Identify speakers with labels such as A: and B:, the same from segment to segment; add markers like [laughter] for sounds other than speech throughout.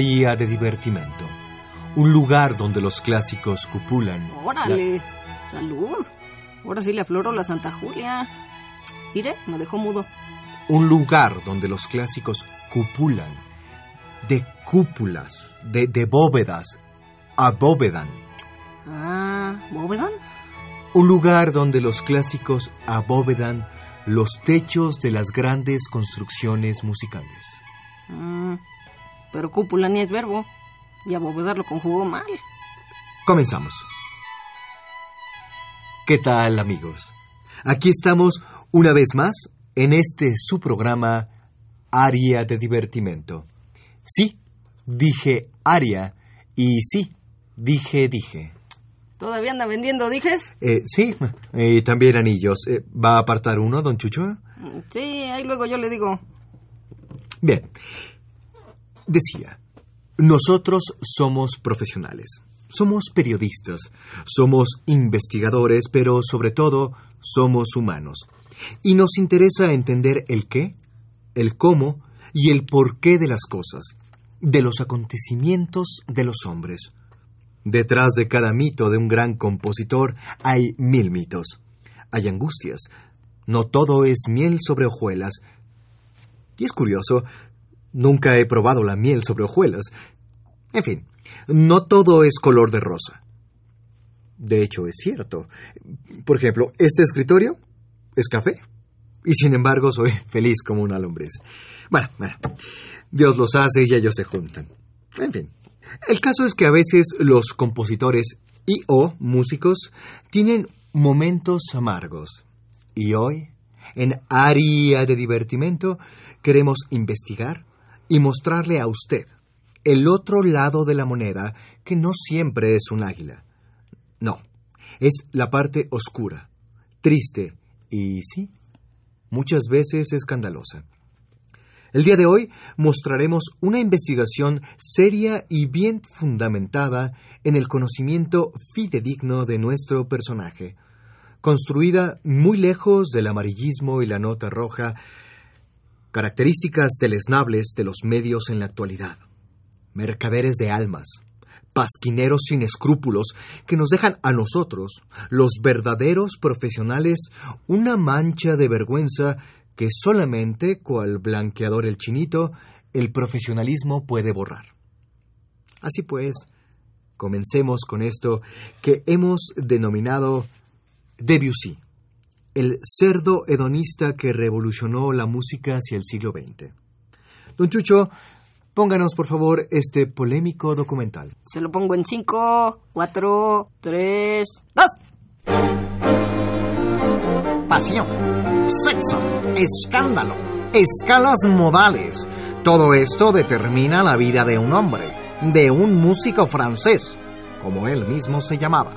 A: Área de divertimento. Un lugar donde los clásicos cupulan.
B: Órale, salud. Ahora sí le afloro la Santa Julia. Mire, me dejó mudo.
A: Un lugar donde los clásicos cupulan. De cúpulas, de, de bóvedas, abóvedan.
B: Ah, ¿bóvedan?
A: Un lugar donde los clásicos abóvedan los techos de las grandes construcciones musicales.
B: Pero cúpula ni es verbo. Y abóvedar lo conjugó mal.
A: Comenzamos. ¿Qué tal amigos? Aquí estamos una vez más en este su programa Área de Divertimento. Sí, dije área y sí, dije dije.
B: ¿Todavía anda vendiendo, dijes?
A: Eh, sí, y también anillos. Eh, ¿Va a apartar uno, don Chucho?
B: Sí, ahí luego yo le digo.
A: Bien, decía, nosotros somos profesionales, somos periodistas, somos investigadores, pero sobre todo somos humanos. Y nos interesa entender el qué, el cómo y el porqué de las cosas, de los acontecimientos de los hombres. Detrás de cada mito de un gran compositor hay mil mitos. Hay angustias. No todo es miel sobre hojuelas. Y es curioso, nunca he probado la miel sobre hojuelas. En fin, no todo es color de rosa. De hecho, es cierto. Por ejemplo, este escritorio es café. Y sin embargo, soy [laughs] feliz como una lombriz. Bueno, bueno, Dios los hace y ellos se juntan. En fin, el caso es que a veces los compositores y o músicos tienen momentos amargos. Y hoy, en Área de Divertimento, queremos investigar y mostrarle a usted el otro lado de la moneda que no siempre es un águila. No, es la parte oscura, triste y sí, muchas veces escandalosa. El día de hoy mostraremos una investigación seria y bien fundamentada en el conocimiento fidedigno de nuestro personaje, construida muy lejos del amarillismo y la nota roja, características deleznables de los medios en la actualidad. Mercaderes de almas, pasquineros sin escrúpulos que nos dejan a nosotros, los verdaderos profesionales, una mancha de vergüenza que solamente, cual blanqueador el chinito, el profesionalismo puede borrar. Así pues, comencemos con esto que hemos denominado Debussy, el cerdo hedonista que revolucionó la música hacia el siglo XX. Don Chucho, pónganos por favor este polémico documental.
B: Se lo pongo en 5, 4, 3, 2.
C: pasión, sexo, escándalo, escalas modales. Todo esto determina la vida de un hombre, de un músico francés, como él mismo se llamaba.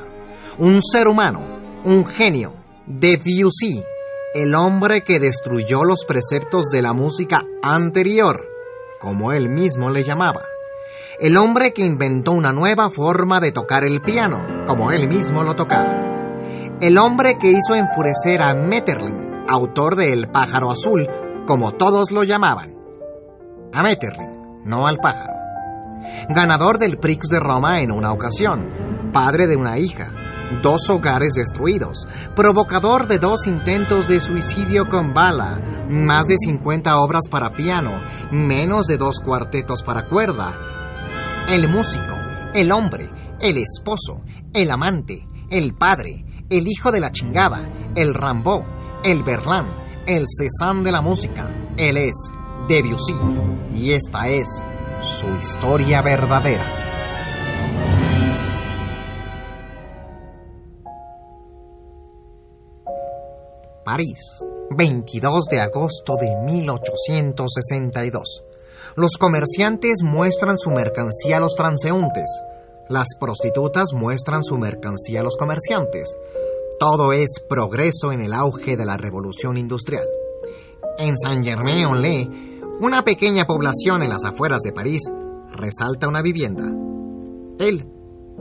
C: Un ser humano, un genio, Debussy, el hombre que destruyó los preceptos de la música anterior, como él mismo le llamaba. El hombre que inventó una nueva forma de tocar el piano, como él mismo lo tocaba. El hombre que hizo enfurecer a Metterlin, autor de El pájaro azul, como todos lo llamaban. A Metterlin, no al pájaro. Ganador del Prix de Roma en una ocasión, padre de una hija, dos hogares destruidos, provocador de dos intentos de suicidio con bala, más de 50 obras para piano, menos de dos cuartetos para cuerda. El músico, el hombre, el esposo, el amante, el padre, el hijo de la chingada, el Rambó, el Berlán, el Cézanne de la música. Él es Debussy y esta es su historia verdadera. París, 22 de agosto de 1862. Los comerciantes muestran su mercancía a los transeúntes. Las prostitutas muestran su mercancía a los comerciantes. Todo es progreso en el auge de la revolución industrial. En Saint-Germain-en-Laye, una pequeña población en las afueras de París, resalta una vivienda. Él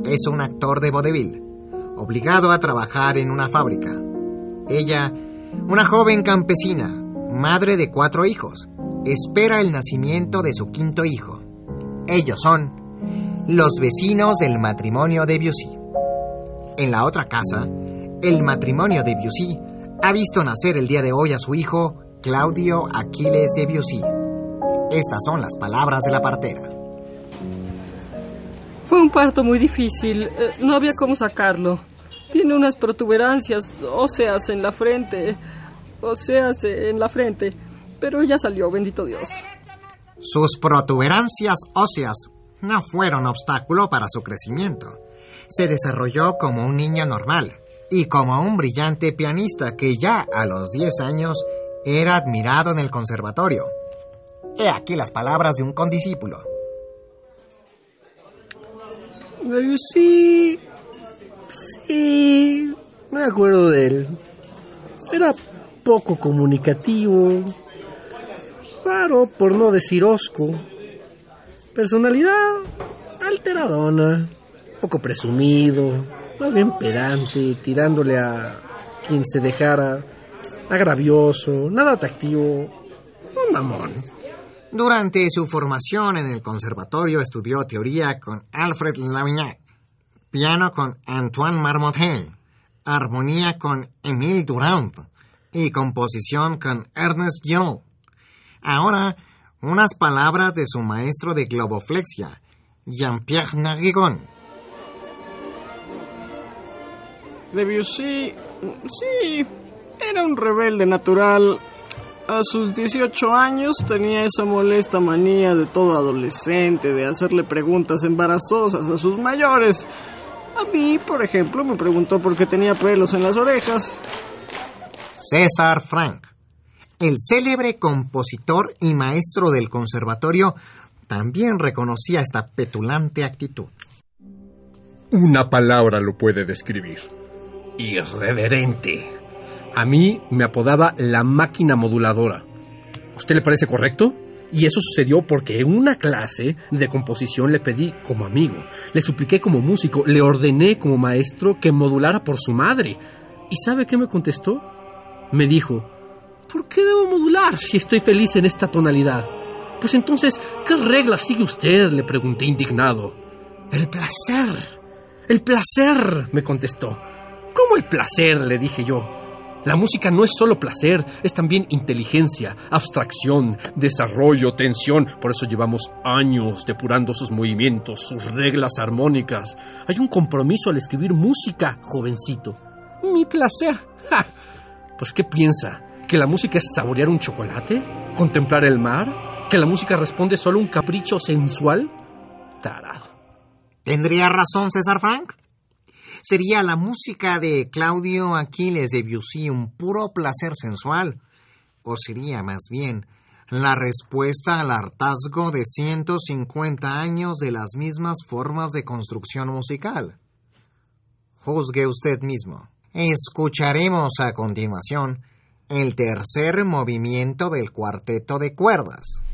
C: es un actor de vodevil, obligado a trabajar en una fábrica. Ella, una joven campesina, madre de cuatro hijos, espera el nacimiento de su quinto hijo. Ellos son los vecinos del matrimonio de Busy. En la otra casa, el matrimonio de Busy ha visto nacer el día de hoy a su hijo Claudio Aquiles de Busy. Estas son las palabras de la partera.
D: Fue un parto muy difícil. Eh, no había cómo sacarlo. Tiene unas protuberancias óseas en la frente. Óseas en la frente pero ella salió, bendito Dios.
C: Sus protuberancias óseas no fueron obstáculo para su crecimiento. Se desarrolló como un niño normal y como un brillante pianista que ya a los 10 años era admirado en el conservatorio. He aquí las palabras de un condiscípulo.
E: Sí, sí, me acuerdo de él. Era poco comunicativo, Claro, por no decir osco. Personalidad alteradona, poco presumido, más bien pedante, tirándole a quien se dejara, agravioso, nada atractivo, un mamón.
C: Durante su formación en el conservatorio estudió teoría con Alfred Lavignac, piano con Antoine Marmottel, armonía con Émile Durand y composición con Ernest Young. Ahora, unas palabras de su maestro de globoflexia, Jean-Pierre Narrigon.
F: Debussy, sí, era un rebelde natural. A sus 18 años tenía esa molesta manía de todo adolescente de hacerle preguntas embarazosas a sus mayores. A mí, por ejemplo, me preguntó por qué tenía pelos en las orejas.
C: César Frank. El célebre compositor y maestro del conservatorio también reconocía esta petulante actitud.
G: Una palabra lo puede describir. Irreverente. A mí me apodaba la máquina moduladora. ¿A usted le parece correcto? Y eso sucedió porque en una clase de composición le pedí como amigo, le supliqué como músico, le ordené como maestro que modulara por su madre. ¿Y sabe qué me contestó? Me dijo, ¿Por qué debo modular si estoy feliz en esta tonalidad? Pues entonces, ¿qué reglas sigue usted? le pregunté indignado. El placer. El placer, me contestó. ¿Cómo el placer? le dije yo. La música no es solo placer, es también inteligencia, abstracción, desarrollo, tensión. Por eso llevamos años depurando sus movimientos, sus reglas armónicas. Hay un compromiso al escribir música, jovencito. Mi placer. Pues, ¿qué piensa? ¿Que la música es saborear un chocolate? ¿Contemplar el mar? ¿Que la música responde solo a un capricho sensual? Tarado.
C: ¿Tendría razón César Frank? ¿Sería la música de Claudio Aquiles de Debussy un puro placer sensual? ¿O sería más bien la respuesta al hartazgo de 150 años de las mismas formas de construcción musical? Juzgue usted mismo. Escucharemos a continuación el tercer movimiento del cuarteto de cuerdas.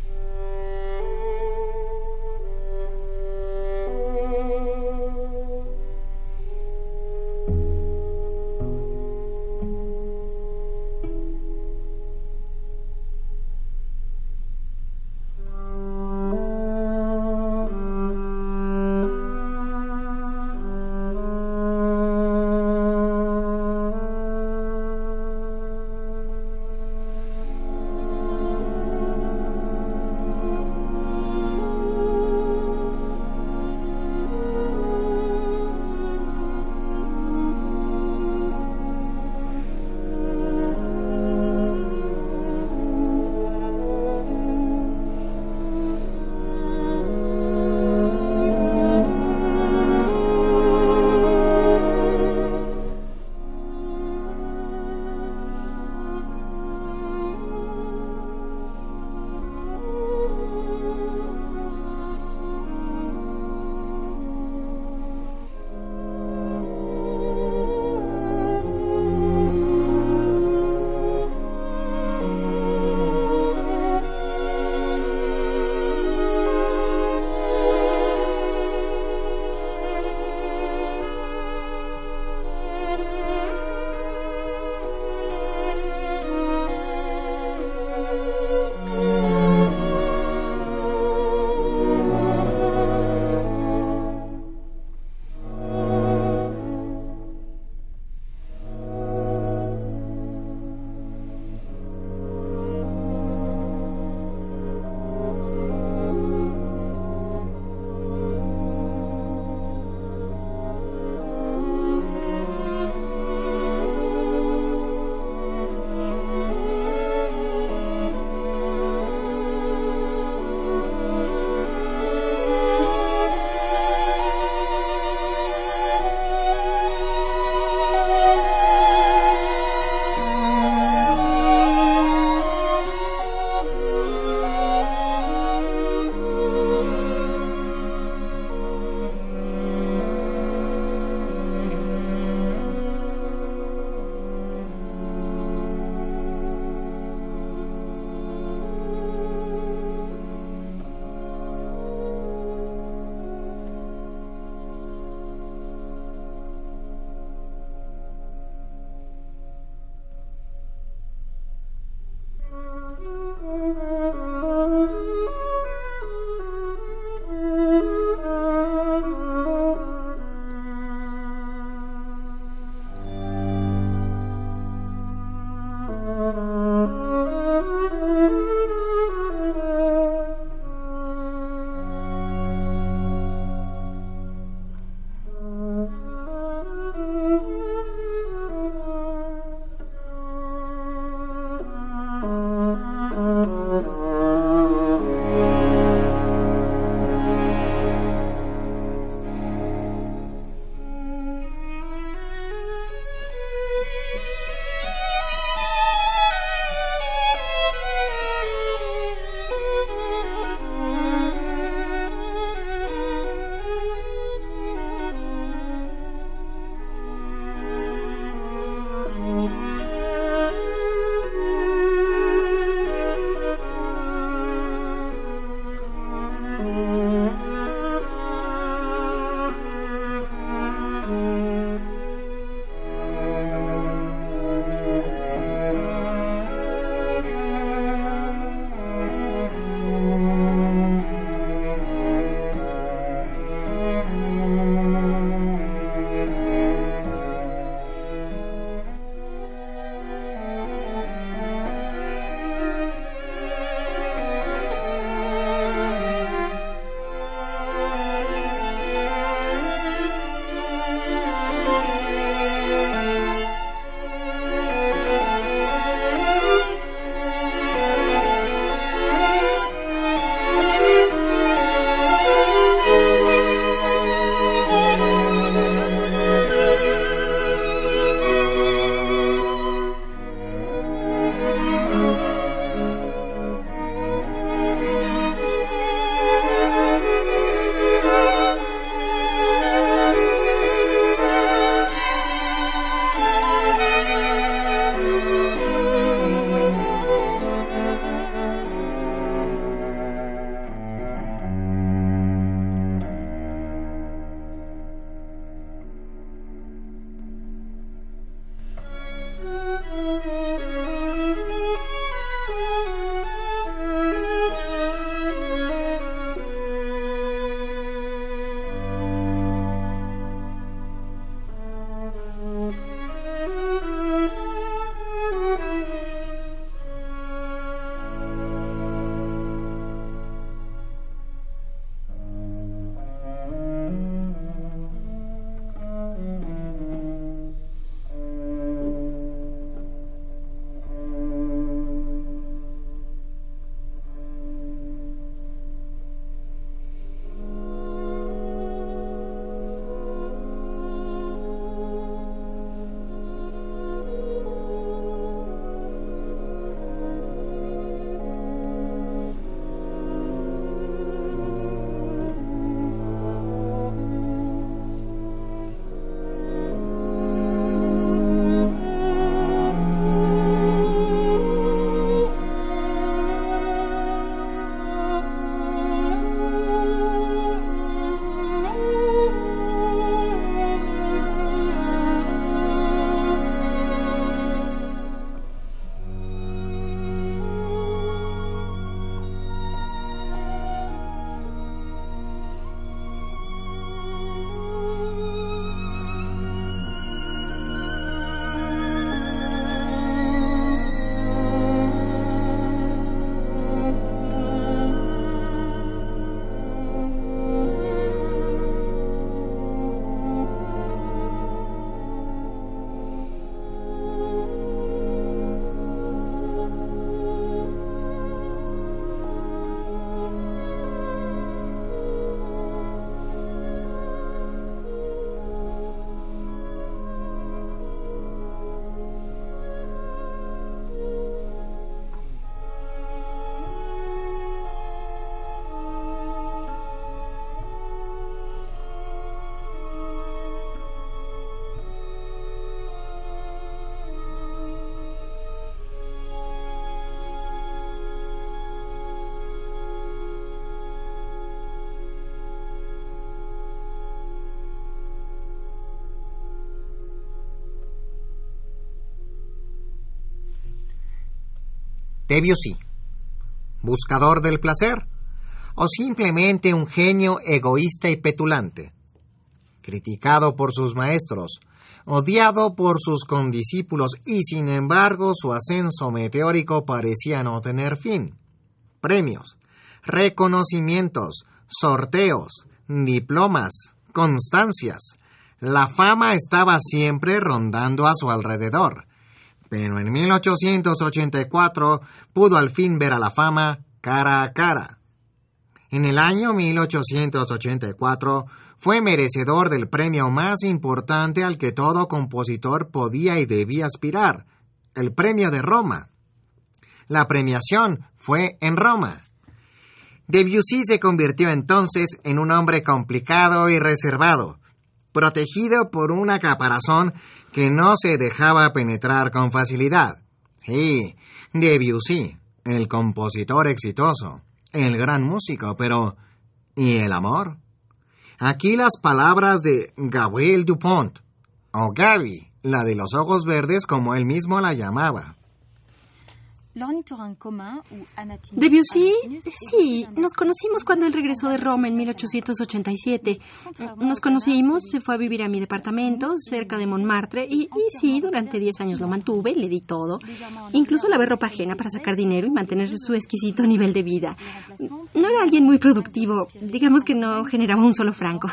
C: Debussy, buscador del placer. O simplemente un genio egoísta y petulante, criticado por sus maestros, odiado por sus condiscípulos y sin embargo su ascenso meteórico parecía no tener fin. Premios, reconocimientos, sorteos, diplomas, constancias. La fama estaba siempre rondando a su alrededor. Pero en 1884 pudo al fin ver a la fama cara a cara. En el año 1884 fue merecedor del premio más importante al que todo compositor podía y debía aspirar, el premio de Roma. La premiación fue en Roma. Debussy se convirtió entonces en un hombre complicado y reservado, protegido por una caparazón que no se dejaba penetrar con facilidad. Sí, Debussy, el compositor exitoso, el gran músico, pero ¿y el amor? Aquí las palabras de Gabriel Dupont, o Gaby, la de los ojos verdes como él mismo la llamaba.
H: Debussy, sí, nos conocimos cuando él regresó de Roma en 1887. Nos conocimos, se fue a vivir a mi departamento cerca de Montmartre y, y sí, durante 10 años lo mantuve, le di todo. Incluso lavé ropa ajena para sacar dinero y mantener su exquisito nivel de vida. No era alguien muy productivo, digamos que no generaba un solo franco.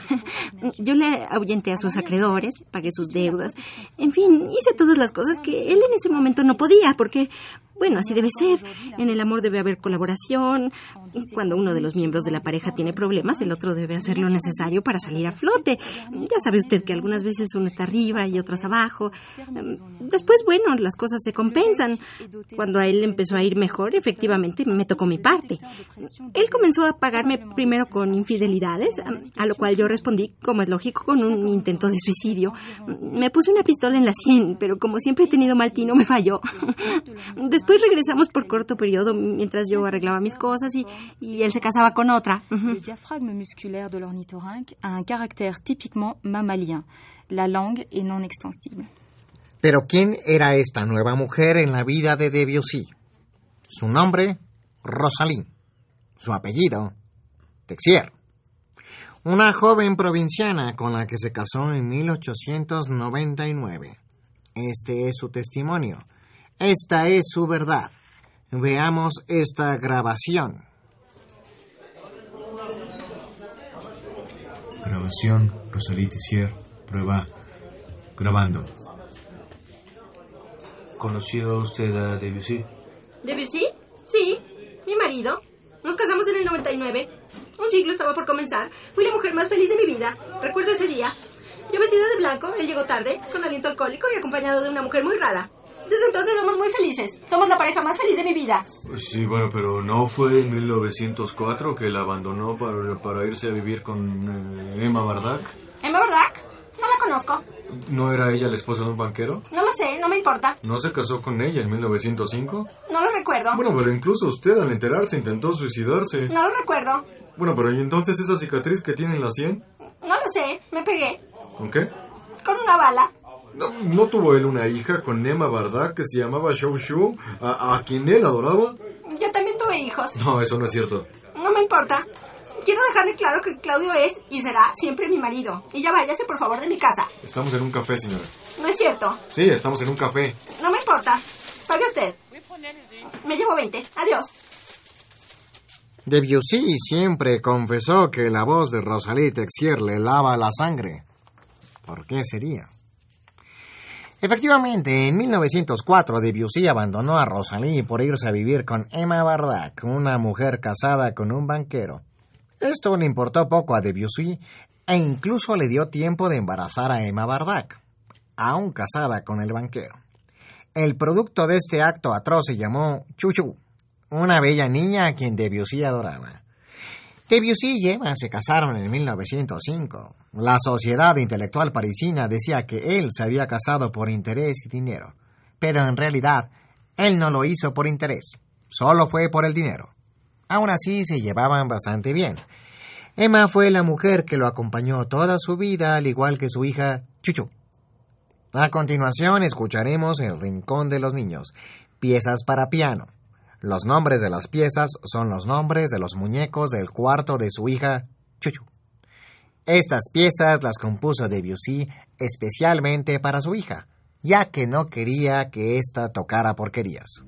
H: Yo le ahuyenté a sus acreedores, pagué sus deudas, en fin, hice todas las cosas que él en ese momento no podía, porque bueno, así debe ser. En el amor debe haber colaboración. Cuando uno de los miembros de la pareja tiene problemas, el otro debe hacer lo necesario para salir a flote. Ya sabe usted que algunas veces uno está arriba y otras abajo. Después, bueno, las cosas se compensan. Cuando a él empezó a ir mejor, efectivamente me tocó mi parte. Él comenzó a pagarme primero con infidelidades, a lo cual yo respondí, como es lógico, con un intento de suicidio. Me puse una pistola en la sien, pero como siempre he tenido mal tino, me falló. [laughs] regresamos por corto periodo mientras yo arreglaba mis cosas y, y él se casaba con otra.
I: Le diaphragme musculaire de l'ornithorynque a un caractère typiquement mammalien. La langue est non extensible.
C: Pero ¿quién era esta nueva mujer en la vida de Debussy? Su nombre, Rosalie. Su apellido, Texier. Una joven provinciana con la que se casó en 1899. Este es su testimonio. Esta es su verdad. Veamos esta grabación.
A: Grabación, Rosalie Tissier, prueba, grabando. ¿Conoció usted a Debussy?
H: ¿Debussy? Sí, mi marido. Nos casamos en el 99. Un siglo estaba por comenzar. Fui la mujer más feliz de mi vida. Recuerdo ese día. Yo vestida de blanco, él llegó tarde, con aliento alcohólico y acompañado de una mujer muy rara. Desde entonces somos muy felices. Somos la pareja más feliz de mi vida.
A: Sí, bueno, pero ¿no fue en 1904 que la abandonó para, para irse a vivir con eh, Emma Bardack?
H: ¿Emma Bardack? No la conozco.
A: ¿No era ella la esposa de un banquero?
H: No lo sé, no me importa.
A: ¿No se casó con ella en 1905?
H: No lo recuerdo.
A: Bueno, pero incluso usted al enterarse intentó suicidarse.
H: No lo recuerdo.
A: Bueno, pero ¿y entonces esa cicatriz que tiene en la sien?
H: No lo sé, me pegué.
A: ¿Con qué?
H: Con una bala.
A: ¿No, no tuvo él una hija con Emma Bardack que se llamaba Shou Shu, a, a quien él adoraba?
H: Yo también tuve hijos.
A: No, eso no es cierto.
H: No me importa. Quiero dejarle claro que Claudio es y será siempre mi marido. Y ya váyase, por favor, de mi casa.
A: Estamos en un café, señora.
H: No es cierto.
A: Sí, estamos en un café.
H: No me importa. Pague usted. Me llevo 20. Adiós.
C: Debussy siempre confesó que la voz de Rosalie Texier le lava la sangre. ¿Por qué sería? Efectivamente, en 1904 Debussy abandonó a Rosalie por irse a vivir con Emma Bardack, una mujer casada con un banquero. Esto le importó poco a Debussy e incluso le dio tiempo de embarazar a Emma Bardack, aún casada con el banquero. El producto de este acto atroz se llamó Chuchu, una bella niña a quien Debussy adoraba. Debussy y Emma se casaron en 1905. La sociedad intelectual parisina decía que él se había casado por interés y dinero, pero en realidad él no lo hizo por interés, solo fue por el dinero. Aún así se llevaban bastante bien. Emma fue la mujer que lo acompañó toda su vida, al igual que su hija Chuchu. A continuación escucharemos El Rincón de los Niños, piezas para piano. Los nombres de las piezas son los nombres de los muñecos del cuarto de su hija Chuchu. Estas piezas las compuso Debussy especialmente para su hija, ya que no quería que ésta tocara porquerías.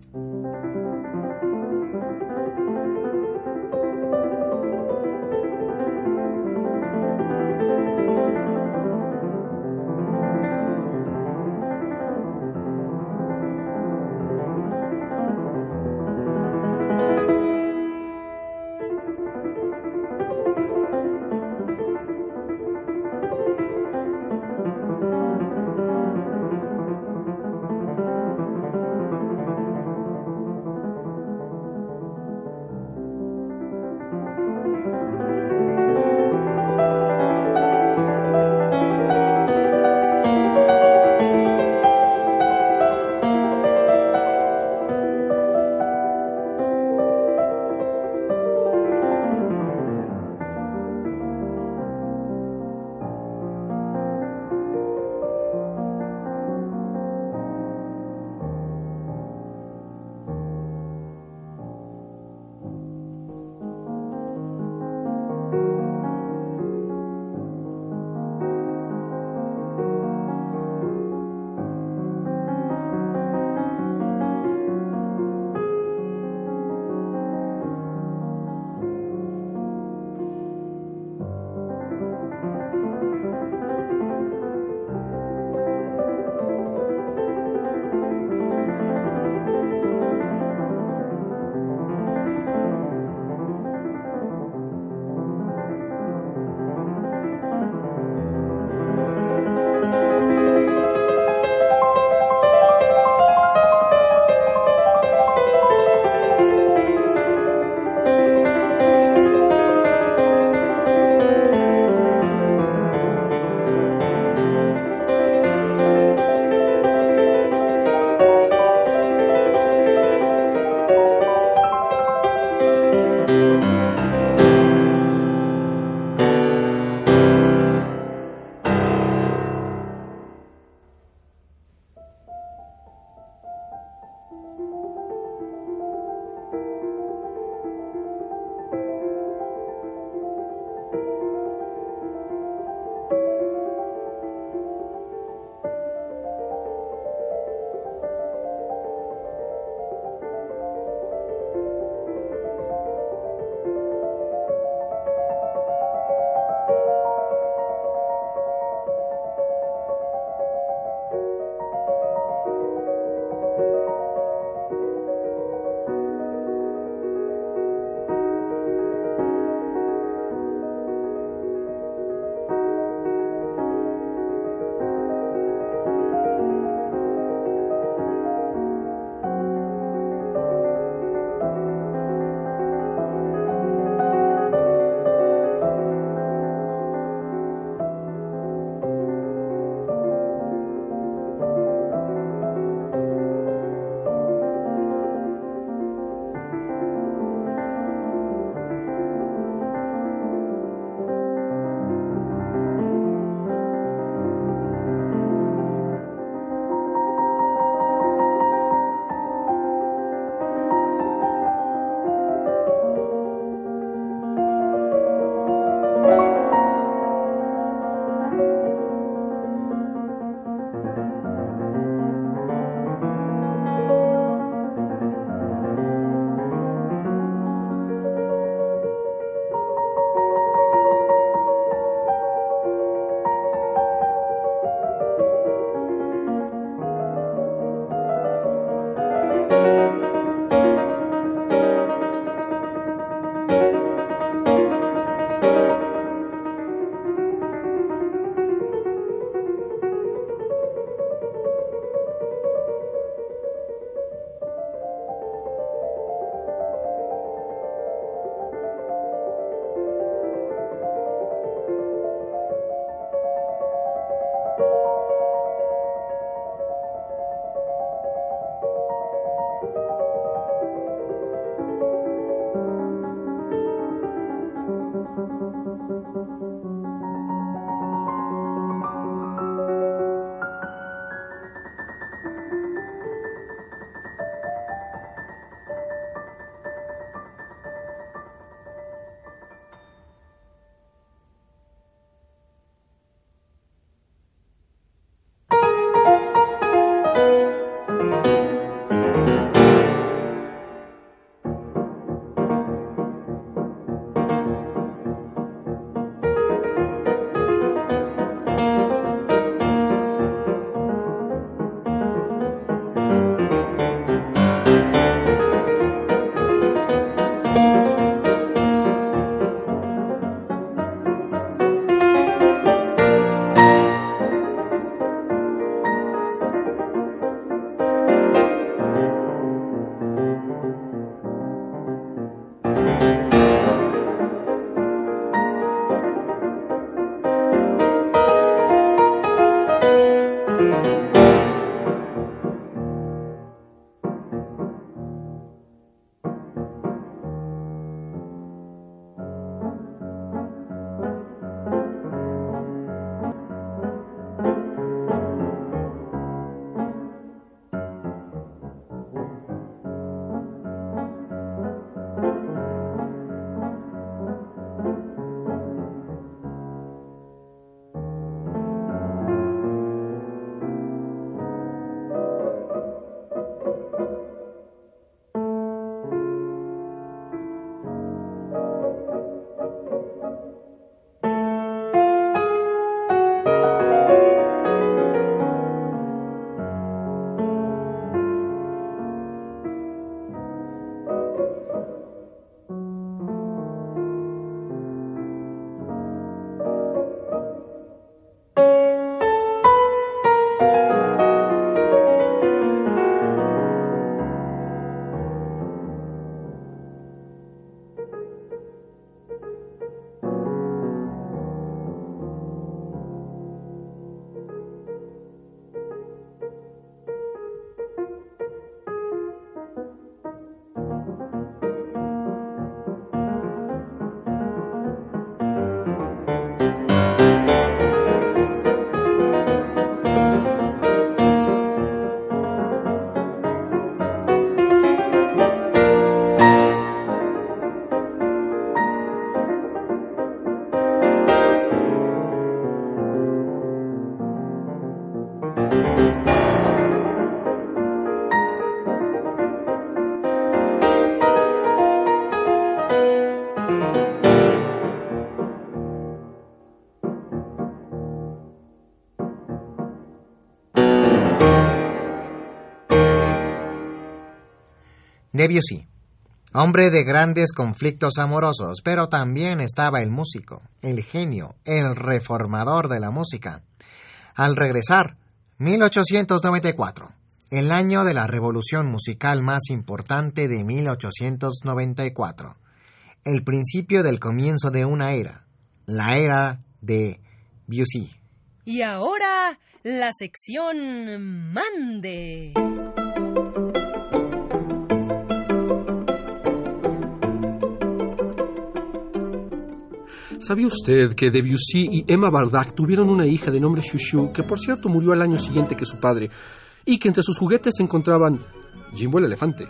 C: Debussy. Hombre de grandes conflictos amorosos, pero también estaba el músico, el genio, el reformador de la música. Al regresar, 1894, el año de la revolución musical más importante de 1894, el principio del comienzo de una era, la era de Debussy.
J: Y ahora, la sección Mande.
G: ¿Sabía usted que Debussy y Emma Bardac tuvieron una hija de nombre Chouchou, que por cierto murió al año siguiente que su padre, y que entre sus juguetes se encontraban Jimbo el elefante,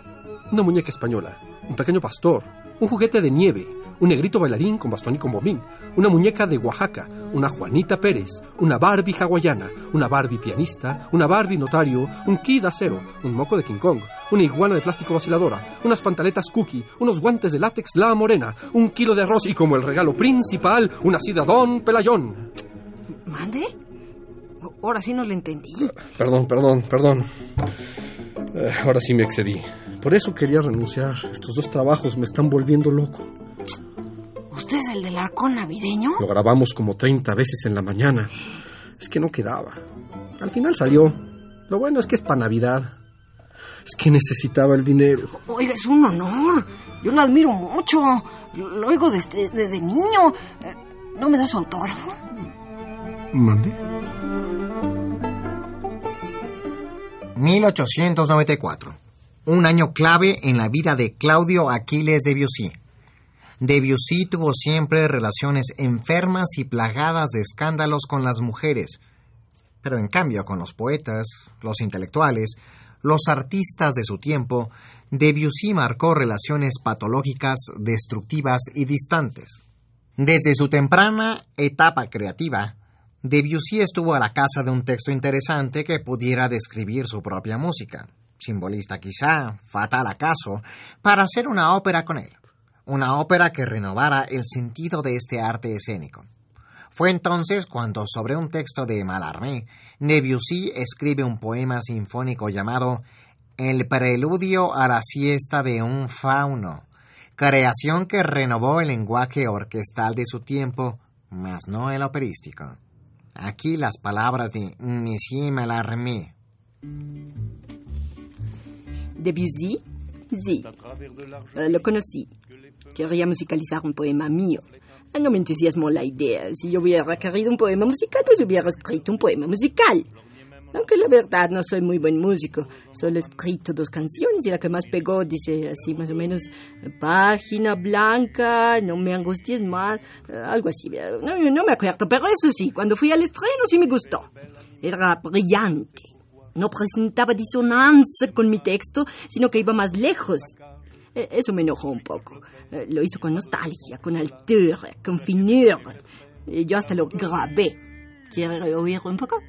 G: una muñeca española, un pequeño pastor, un juguete de nieve, un negrito bailarín con bastón y con bombín, una muñeca de Oaxaca, una Juanita Pérez, una Barbie hawaiana, una Barbie pianista, una Barbie notario, un Kid acero, un moco de King Kong, una iguana de plástico vaciladora, unas pantaletas cookie, unos guantes de látex la morena, un kilo de arroz y como el regalo principal, una sida Don Pelayón.
K: ¿Mande? Ahora sí no le entendí.
G: Perdón, perdón, perdón. Eh, ahora sí me excedí. Por eso quería renunciar. Estos dos trabajos me están volviendo loco.
K: ¿Usted es el del arcón navideño?
G: Lo grabamos como 30 veces en la mañana. Es que no quedaba. Al final salió. Lo bueno es que es para Navidad. Es que necesitaba el dinero.
K: Oiga, es un honor. Yo lo admiro mucho. Lo oigo desde, desde niño. Eh, ¿No me da su autógrafo?
G: ¿Mande?
C: 1894. Un año clave en la vida de Claudio Aquiles Debussy. Debussy tuvo siempre relaciones enfermas y plagadas de escándalos con las mujeres, pero en cambio con los poetas, los intelectuales, los artistas de su tiempo, Debussy marcó relaciones patológicas, destructivas y distantes. Desde su temprana etapa creativa, Debussy estuvo a la casa de un texto interesante que pudiera describir su propia música, simbolista quizá, fatal acaso, para hacer una ópera con él una ópera que renovara el sentido de este arte escénico. Fue entonces cuando, sobre un texto de Mallarmé, Debussy escribe un poema sinfónico llamado El preludio a la siesta de un fauno, creación que renovó el lenguaje orquestal de su tiempo, mas no el operístico. Aquí las palabras de Monsieur Mallarmé.
H: Debussy, sí, lo conocí. Quería musicalizar un poema mío. No me entusiasmó la idea. Si yo hubiera querido un poema musical, pues hubiera escrito un poema musical. Aunque la verdad no soy muy buen músico. Solo he escrito dos canciones y la que más pegó dice así más o menos página blanca, no me angusties más, algo así. No, no me acuerdo, pero eso sí, cuando fui al estreno sí me gustó. Era brillante. No presentaba disonancia con mi texto, sino que iba más lejos. E, eso me enojó un poco. Eh, lo hizo con nostalgia, con altura, con finura. Yo hasta lo grabé. ¿Quiere oír un poco?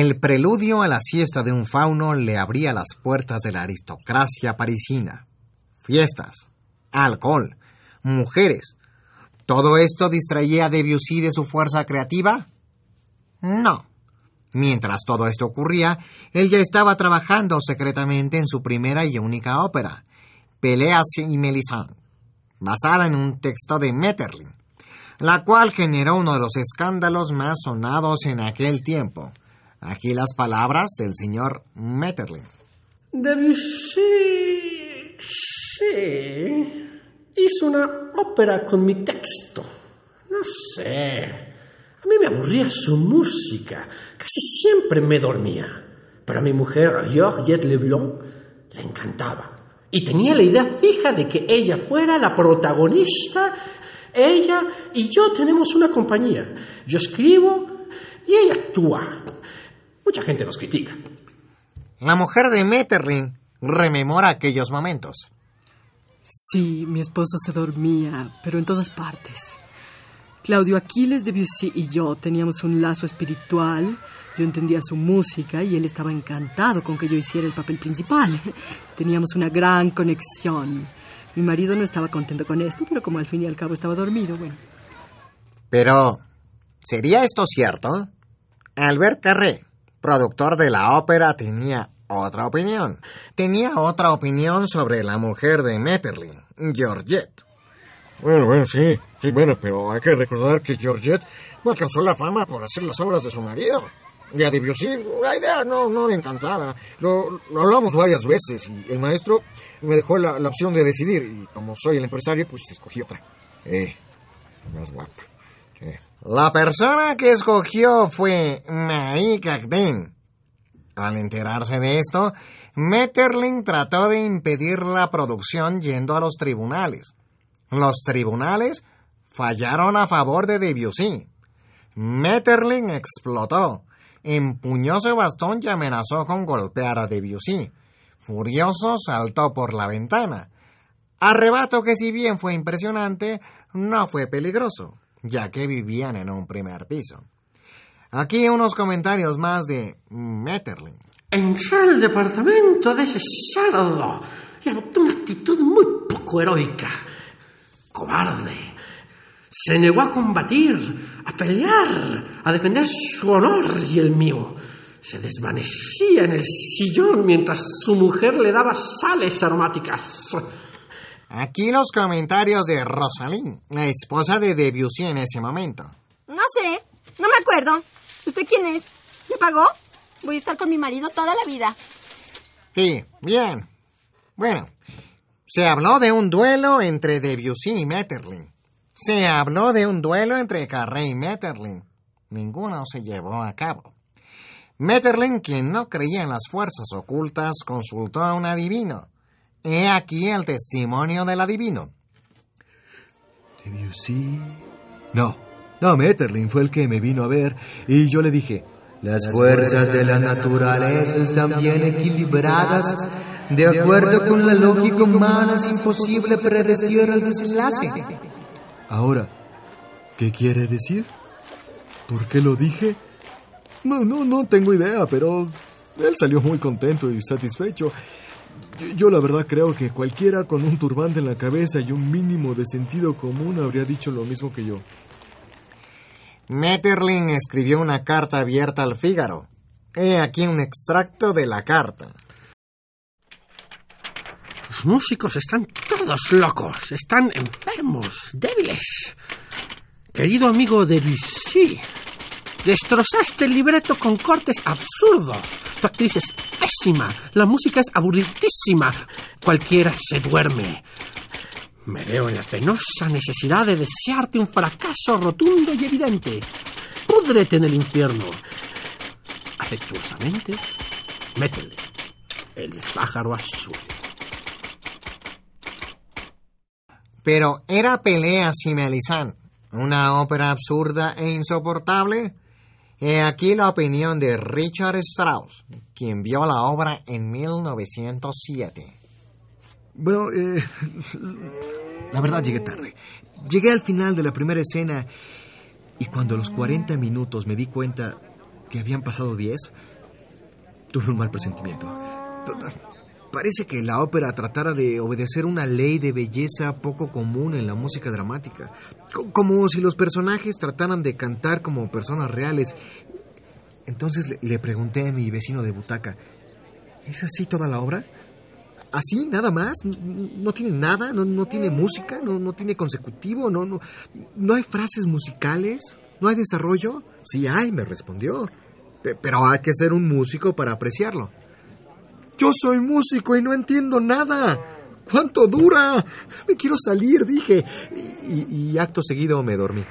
C: El preludio a la siesta de un fauno le abría las puertas de la aristocracia parisina. Fiestas, alcohol, mujeres. ¿Todo esto distraía a Debussy de su fuerza creativa? No. Mientras todo esto ocurría, él ya estaba trabajando secretamente en su primera y única ópera, Peleas y Mélisande, basada en un texto de Metterlin, la cual generó uno de los escándalos más sonados en aquel tiempo. Aquí las palabras del señor Metterlin.
G: Debussy, sí, hizo una ópera con mi texto. No sé. A mí me aburría su música. Casi siempre me dormía. Pero a mi mujer, Georgette Leblanc, le encantaba. Y tenía la idea fija de que ella fuera la protagonista. Ella y yo tenemos una compañía. Yo escribo y ella actúa. Mucha gente nos critica.
C: La mujer de Metterlin rememora aquellos momentos.
D: Sí, mi esposo se dormía, pero en todas partes. Claudio Aquiles Debussy y yo teníamos un lazo espiritual. Yo entendía su música y él estaba encantado con que yo hiciera el papel principal. [laughs] Teníamos una gran conexión. Mi marido no estaba contento con esto, pero como al fin y al cabo estaba dormido, bueno.
C: Pero, ¿sería esto cierto? Albert Carré, productor de la ópera, tenía otra opinión. Tenía otra opinión sobre la mujer de Metterlin, Georgette.
L: Bueno, bueno, sí, sí, bueno, pero hay que recordar que Georgette no alcanzó la fama por hacer las obras de su marido. Y a Debussy la idea no, no le encantaba. Lo, lo hablamos varias veces y el maestro me dejó la, la, opción de decidir y como soy el empresario, pues escogí otra. Eh, más guapa. Eh.
C: La persona que escogió fue Marie. Al enterarse de esto, Metterlin trató de impedir la producción yendo a los tribunales. Los tribunales fallaron a favor de Debussy. Metterlin explotó, empuñó su bastón y amenazó con golpear a Debussy. Furioso saltó por la ventana. Arrebato que si bien fue impresionante, no fue peligroso, ya que vivían en un primer piso. Aquí unos comentarios más de Metterlin.
G: Entró al departamento de ese cerdo y adoptó una actitud muy poco heroica. Cobarde. Se negó a combatir, a pelear, a defender su honor y el mío. Se desvanecía en el sillón mientras su mujer le daba sales aromáticas.
C: Aquí los comentarios de Rosalind, la esposa de Debussy en ese momento.
B: No sé, no me acuerdo. ¿Usted quién es? ¿Me pagó? Voy a estar con mi marido toda la vida.
C: Sí, bien. Bueno, se habló de un duelo entre Debussy y Metterlin. Se habló de un duelo entre Carré y Metterlin. Ninguno se llevó a cabo. Metterlin, quien no creía en las fuerzas ocultas, consultó a un adivino. He aquí el testimonio del adivino.
M: Debussy. No, no, Metterlin fue el que me vino a ver y yo le dije, las fuerzas de la naturaleza están bien equilibradas. De acuerdo con la lógica humana es imposible predecir el desenlace. Ahora, ¿qué quiere decir? ¿Por qué lo dije? No, no, no tengo idea, pero él salió muy contento y satisfecho. Yo, yo, la verdad creo que cualquiera con un turbante en la cabeza y un mínimo de sentido común habría dicho lo mismo que yo.
C: Metterlin escribió una carta abierta al Fígaro. He aquí un extracto de la carta.
G: Los músicos están todos locos, están enfermos, débiles. Querido amigo Debussy, destrozaste el libreto con cortes absurdos. Tu actriz es pésima, la música es aburridísima. Cualquiera se duerme. Me veo en la penosa necesidad de desearte un fracaso rotundo y evidente. Púdrete en el infierno. Afectuosamente, métele el pájaro azul.
C: Pero era Peleas y Melisande, una ópera absurda e insoportable. He aquí la opinión de Richard Strauss, quien vio la obra en 1907.
M: Bueno, eh, la verdad llegué tarde. Llegué al final de la primera escena y cuando a los 40 minutos me di cuenta
A: que habían pasado diez, tuve un mal presentimiento. Parece que la ópera tratara de obedecer una ley de belleza poco común en la música dramática. Como si los personajes trataran de cantar como personas reales. Entonces le pregunté a mi vecino de butaca, ¿es así toda la obra? ¿Así? ¿Nada más? ¿No tiene nada? ¿No, tiene música? ¿No, ¿No tiene consecutivo? ¿No, no, ¿No hay frases musicales? ¿No hay desarrollo? Sí hay, me respondió. Pero hay que ser un músico para apreciarlo. Yo soy músico y no entiendo nada. ¿Cuánto dura? Me quiero salir, dije. Y, y acto seguido me dormí.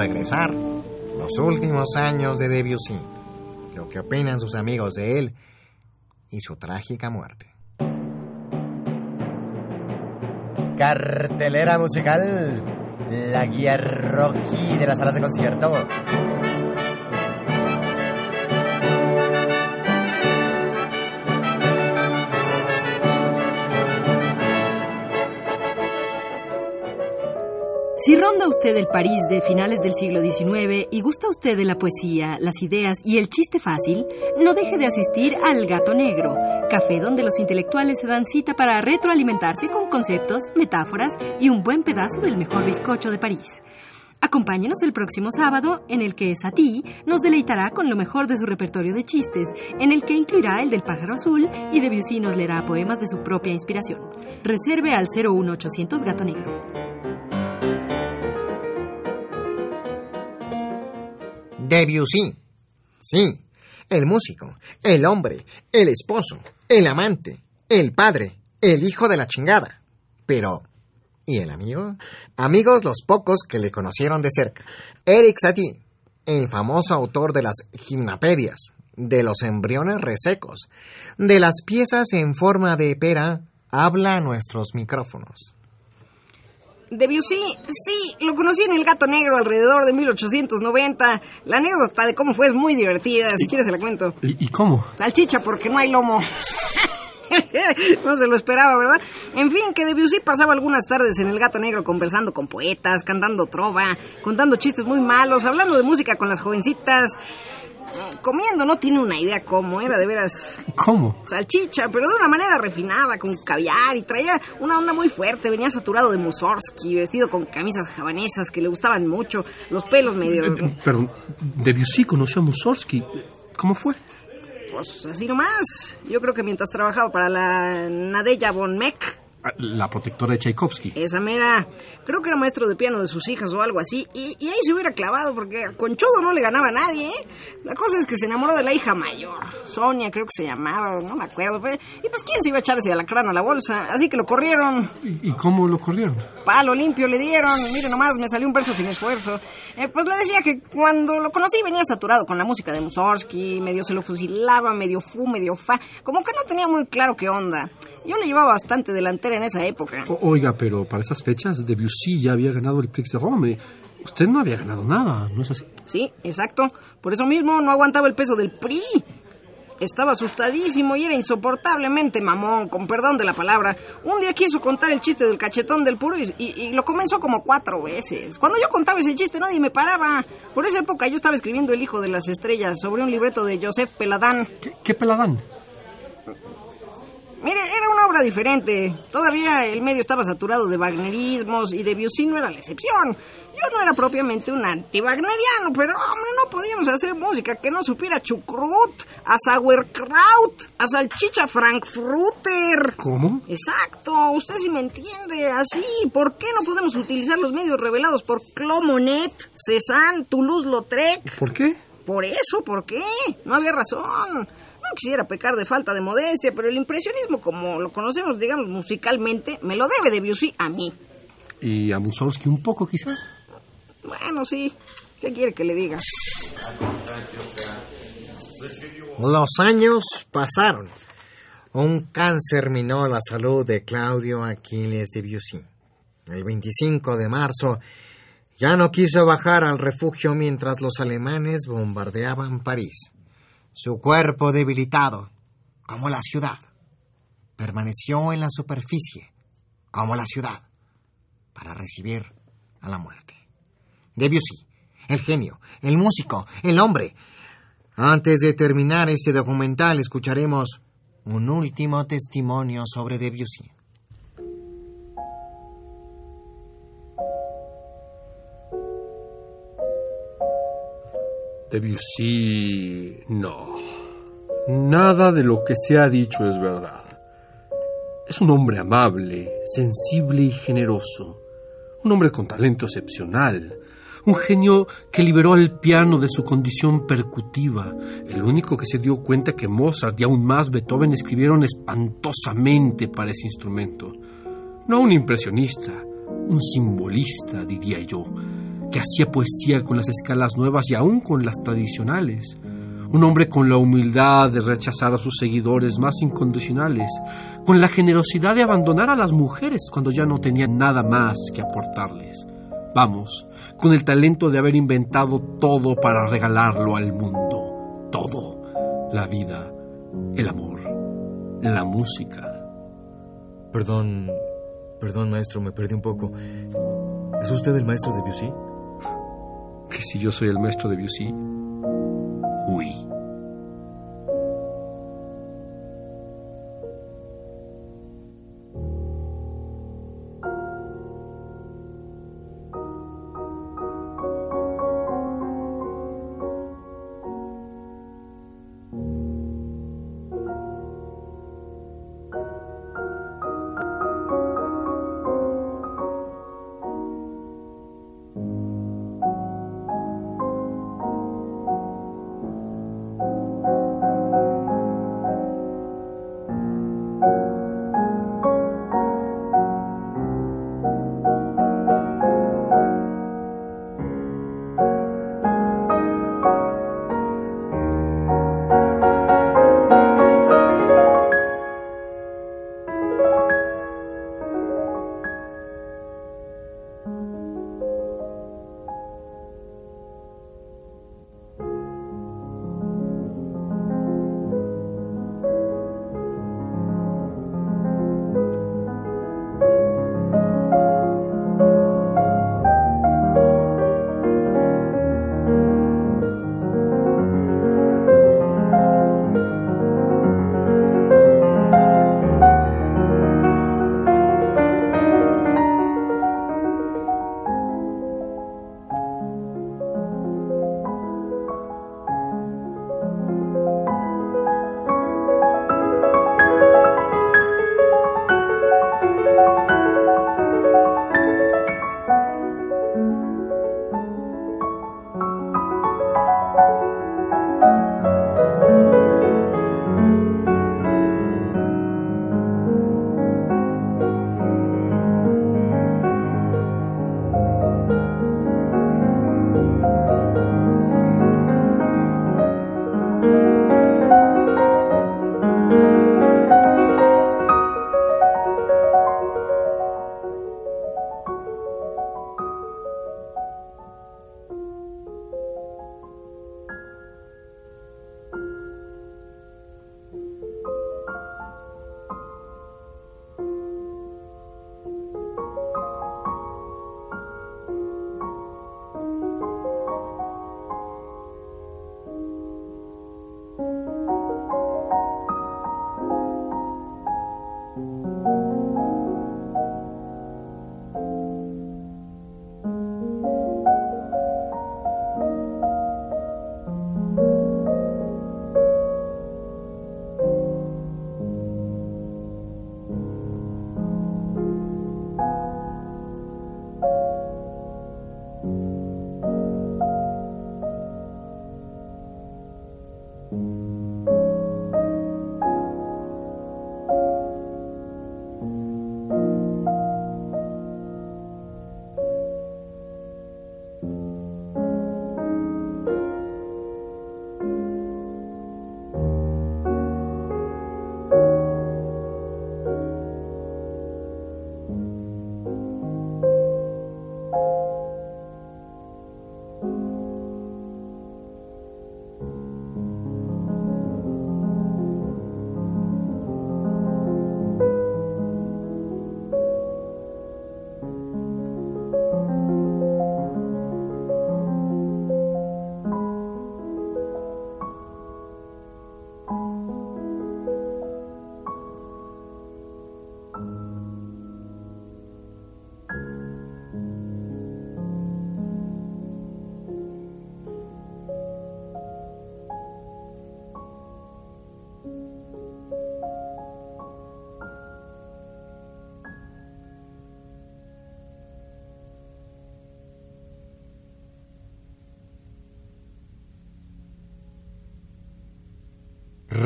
A: Regresar los últimos años de Debussy, lo que opinan sus amigos de él y su trágica muerte.
N: Cartelera musical, la guía rojí de las salas de concierto.
H: Si ronda usted el París de finales del siglo XIX y gusta usted de la poesía, las ideas y el chiste fácil, no deje de asistir al Gato Negro, café donde los intelectuales se dan cita para retroalimentarse con conceptos, metáforas y un buen pedazo del mejor bizcocho de París. Acompáñenos el próximo sábado, en el que Satie nos deleitará con lo mejor de su repertorio de chistes, en el que incluirá el del pájaro azul y Debussy nos leerá poemas de su propia inspiración. Reserve al 01800 Gato Negro.
C: Debussy. Sí, el músico, el hombre, el esposo, el amante, el padre, el hijo de la chingada. Pero, ¿y el amigo? Amigos los pocos que le conocieron de cerca. Eric Satie, el famoso autor de las gimnapedias, de los embriones resecos, de las piezas en forma de pera, habla a nuestros micrófonos.
B: Debussy, sí, lo conocí en El Gato Negro alrededor de 1890. La anécdota de cómo fue es muy divertida, si quieres se la cuento.
G: ¿Y, cómo?
B: Salchicha, porque no hay lomo. [laughs] no se lo esperaba, ¿verdad? En fin, que Debussy pasaba algunas tardes en El Gato Negro conversando con poetas, cantando trova, contando chistes muy malos, hablando de música con las jovencitas comiendo, no tiene una idea cómo, era de veras.
G: ¿Cómo?
B: Salchicha, pero de una manera refinada, con caviar y traía una onda muy fuerte. Venía saturado de Mussorgsky, vestido con camisas javanesas que le gustaban mucho, los pelos medio. Eh,
G: pero Debussy conoció a Mussorgsky. ¿Cómo fue?
B: Pues así nomás. Yo creo que mientras trabajaba para la Nadella von Meck,
G: la protectora de Tchaikovsky.
B: Esa mera. Creo que era maestro de piano de sus hijas o algo así. Y, ahí se hubiera clavado porque con Chodo no le ganaba a nadie, ¿eh? La cosa es que se enamoró de la hija mayor. Sonia creo que se llamaba, no me acuerdo. y pues quién se iba a echarse a la crana a la bolsa. Así que lo corrieron.
G: ¿Y, cómo lo corrieron?
B: Palo limpio le dieron. Mire nomás, me salió un verso sin esfuerzo. Eh, pues le decía que cuando lo conocí venía saturado con la música de Mussorgsky. Medio se lo fusilaba, medio fu, medio fa. Como que no tenía muy claro qué onda. Yo le llevaba bastante delantera en esa época.
G: O- oiga, pero para esas fechas Debussy ya había ganado el Prix de Rome. Usted no había ganado nada, ¿no es así?
B: Sí, exacto. Por eso mismo no aguantaba el peso del PRI. Estaba asustadísimo y era insoportablemente mamón, con perdón de la palabra. Un día quiso contar el chiste del cachetón del puro y, y- y lo comenzó como cuatro veces. Cuando yo contaba ese chiste nadie me paraba. Por esa época yo estaba escribiendo El Hijo de las Estrellas sobre un libreto de Joseph Peladán.
G: ¿Qué peladán?
B: Mire, era una obra diferente. Todavía el medio estaba saturado de wagnerismos y Debussy no era la excepción. Yo no era propiamente un anti-wagneriano, pero hombre, no podíamos hacer música que no supiera chucrut, a sauerkraut, a salchicha frankfurter.
G: ¿Cómo?
B: Exacto, usted sí me entiende. Así, ¿por qué no podemos utilizar los medios revelados por Clomonet, Cézanne, Toulouse-Lautrec?
G: ¿Por qué?
B: Por eso, ¿por qué? No había razón. No quisiera pecar de falta de modestia, pero el impresionismo, como lo conocemos, digamos, musicalmente, me lo debe Debussy a mí.
G: Y a Mussorgsky un poco, quizá.
B: Bueno, sí. ¿Qué quiere que le diga?
C: Los años pasaron. Un cáncer minó la salud de Claudio Aquiles Debussy. El 25 de marzo ya no quiso bajar al refugio mientras los alemanes bombardeaban París. Su cuerpo debilitado, como la ciudad, permaneció en la superficie, como la ciudad, para recibir a la muerte. Debussy, el genio, el músico, el hombre. Antes de terminar este documental, escucharemos un último testimonio sobre Debussy.
G: Debussy... no. Nada de lo que se ha dicho es verdad. Es un hombre amable, sensible y generoso. Un hombre con talento excepcional. Un genio que liberó al piano de su condición percutiva. El único que se dio cuenta que Mozart y aún más Beethoven escribieron espantosamente para ese instrumento. No un impresionista, un simbolista, diría yo, que hacía poesía con las escalas nuevas y aún con las tradicionales. Un hombre con la humildad de rechazar a sus seguidores más incondicionales, con la generosidad de abandonar a las mujeres cuando ya no tenían nada más que aportarles. Vamos, con el talento de haber inventado todo para regalarlo al mundo. Todo. La vida, el amor, la música.
M: Perdón, perdón maestro, me perdí un poco. ¿Es usted el maestro de Debussy?
G: Que si yo soy el maestro de Debussy. Uy.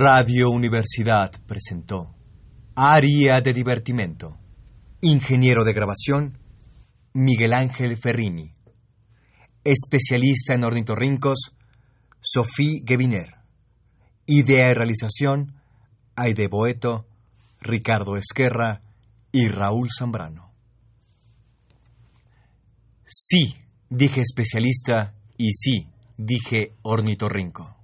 O: Radio Universidad presentó Área de Divertimento.
P: Ingeniero de grabación, Miguel Ángel Ferrini. Especialista en ornitorrincos, Sophie Geviner. Idea y realización, Aide Boeto, Ricardo Esquerra y Raúl Zambrano. Sí, dije especialista y sí, dije ornitorrinco.